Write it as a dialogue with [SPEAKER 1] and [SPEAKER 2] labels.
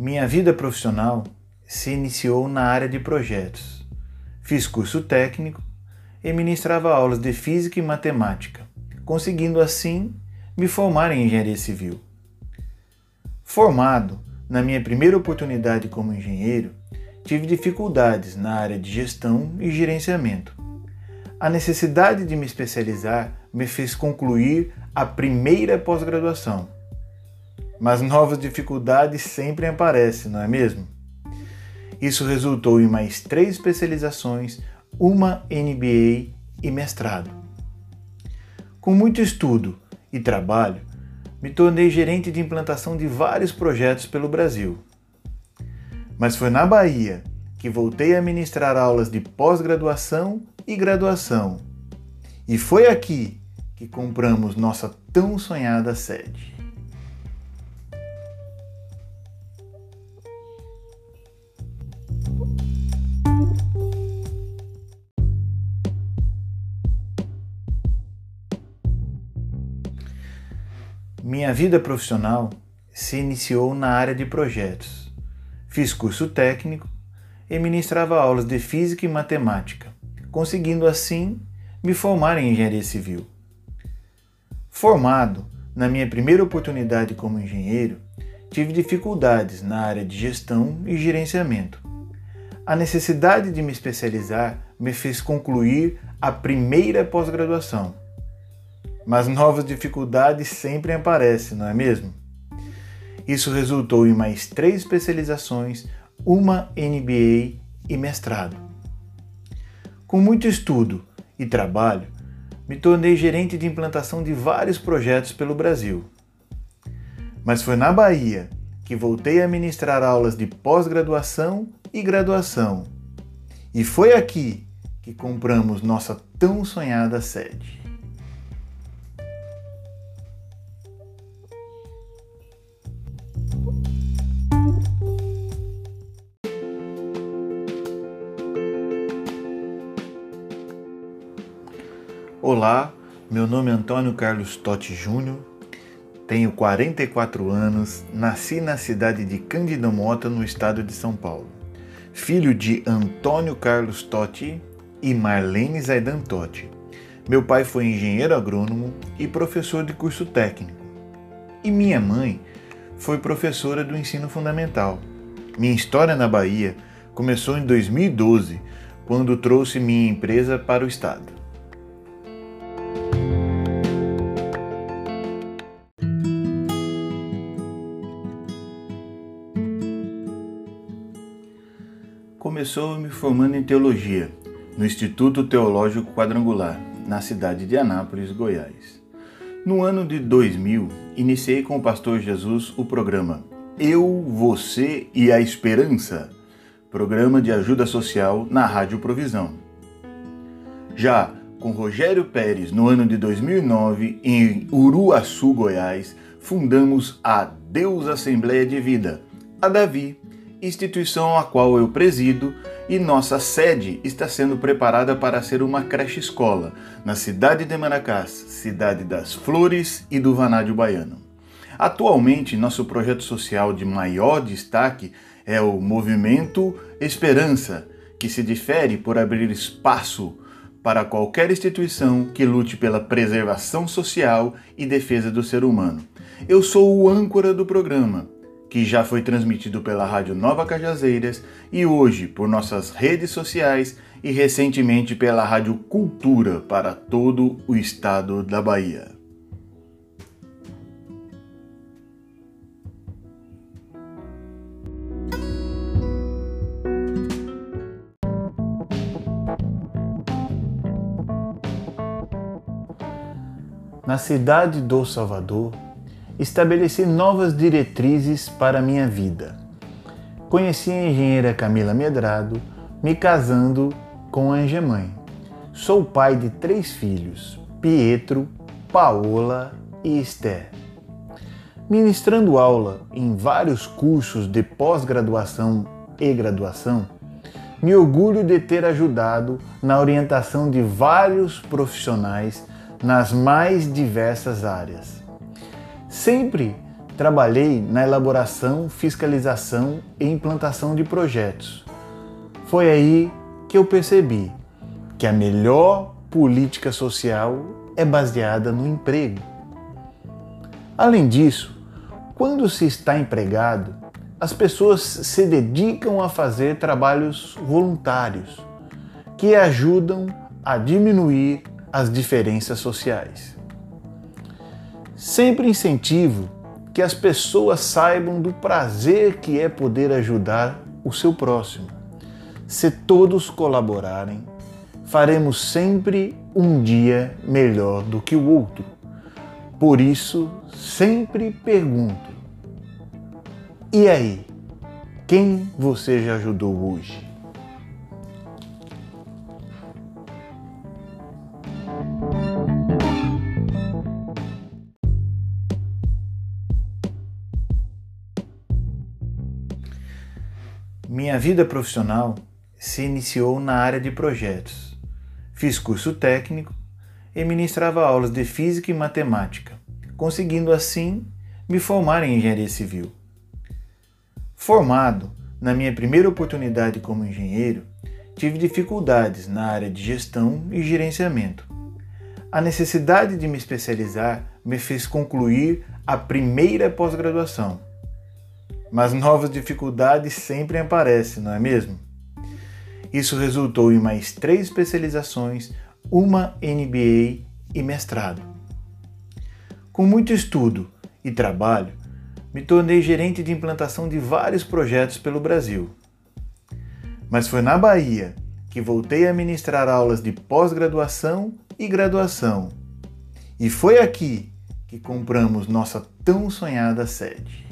[SPEAKER 1] Minha vida profissional se iniciou na área de projetos. Fiz curso técnico e ministrava aulas de física e matemática, conseguindo assim me formar em engenharia civil. Formado, na minha primeira oportunidade como engenheiro, tive dificuldades na área de gestão e gerenciamento. A necessidade de me especializar me fez concluir a primeira pós-graduação. Mas novas dificuldades sempre aparecem, não é mesmo? Isso resultou em mais três especializações, uma MBA e mestrado. Com muito estudo e trabalho, me tornei gerente de implantação de vários projetos pelo Brasil. Mas foi na Bahia que voltei a ministrar aulas de pós-graduação e graduação. E foi aqui que compramos nossa tão sonhada sede. Minha vida profissional se iniciou na área de projetos. Fiz curso técnico e ministrava aulas de física e matemática, conseguindo assim me formar em engenharia civil. Formado, na minha primeira oportunidade como engenheiro, tive dificuldades na área de gestão e gerenciamento. A necessidade de me especializar me fez concluir a primeira pós-graduação mas novas dificuldades sempre aparecem, não é mesmo? Isso resultou em mais três especializações, uma MBA e mestrado. Com muito estudo e trabalho, me tornei gerente de implantação de vários projetos pelo Brasil. Mas foi na Bahia que voltei a ministrar aulas de pós-graduação e graduação. E foi aqui que compramos nossa tão sonhada sede. Olá, meu nome é Antônio Carlos Totti Júnior, tenho 44 anos, nasci na cidade de Cândido Mota, no estado de São Paulo. Filho de Antônio Carlos Totti e Marlene Zaidan Totti. Meu pai foi engenheiro agrônomo e professor de curso técnico. E minha mãe foi professora do ensino fundamental. Minha história na Bahia começou em 2012, quando trouxe minha empresa para o estado. Começou me formando em teologia no Instituto Teológico Quadrangular, na cidade de Anápolis, Goiás. No ano de 2000, iniciei com o pastor Jesus o programa Eu, Você e a Esperança, programa de ajuda social na Rádio Provisão. Já com Rogério Pérez, no ano de 2009, em Uruaçu, Goiás, fundamos a Deus Assembleia de Vida, a Davi, instituição a qual eu presido, e nossa sede está sendo preparada para ser uma creche escola na cidade de Maracás, cidade das Flores e do Vanádio Baiano. Atualmente, nosso projeto social de maior destaque é o Movimento Esperança, que se difere por abrir espaço para qualquer instituição que lute pela preservação social e defesa do ser humano. Eu sou o âncora do programa que já foi transmitido pela Rádio Nova Cajazeiras e hoje por nossas redes sociais e recentemente pela Rádio Cultura para todo o estado da Bahia. Na cidade do Salvador, estabeleci novas diretrizes para minha vida. Conheci a engenheira Camila Medrado, me casando com a Angemãe. Sou pai de três filhos, Pietro, Paola e Esther. Ministrando aula em vários cursos de pós-graduação e graduação, me orgulho de ter ajudado na orientação de vários profissionais nas mais diversas áreas sempre trabalhei na elaboração, fiscalização e implantação de projetos. Foi aí que eu percebi que a melhor política social é baseada no emprego. Além disso, quando se está empregado, as pessoas se dedicam a fazer trabalhos voluntários que ajudam a diminuir as diferenças sociais. Sempre incentivo que as pessoas saibam do prazer que é poder ajudar o seu próximo. Se todos colaborarem, faremos sempre um dia melhor do que o outro. Por isso, sempre pergunto: e aí, quem você já ajudou hoje? Minha vida profissional se iniciou na área de projetos. Fiz curso técnico e ministrava aulas de física e matemática, conseguindo assim me formar em engenharia civil. Formado, na minha primeira oportunidade como engenheiro, tive dificuldades na área de gestão e gerenciamento. A necessidade de me especializar me fez concluir a primeira pós-graduação mas novas dificuldades sempre aparecem, não é mesmo? Isso resultou em mais três especializações, uma MBA e mestrado. Com muito estudo e trabalho, me tornei gerente de implantação de vários projetos pelo Brasil. Mas foi na Bahia que voltei a ministrar aulas de pós-graduação e graduação. E foi aqui que compramos nossa tão sonhada sede.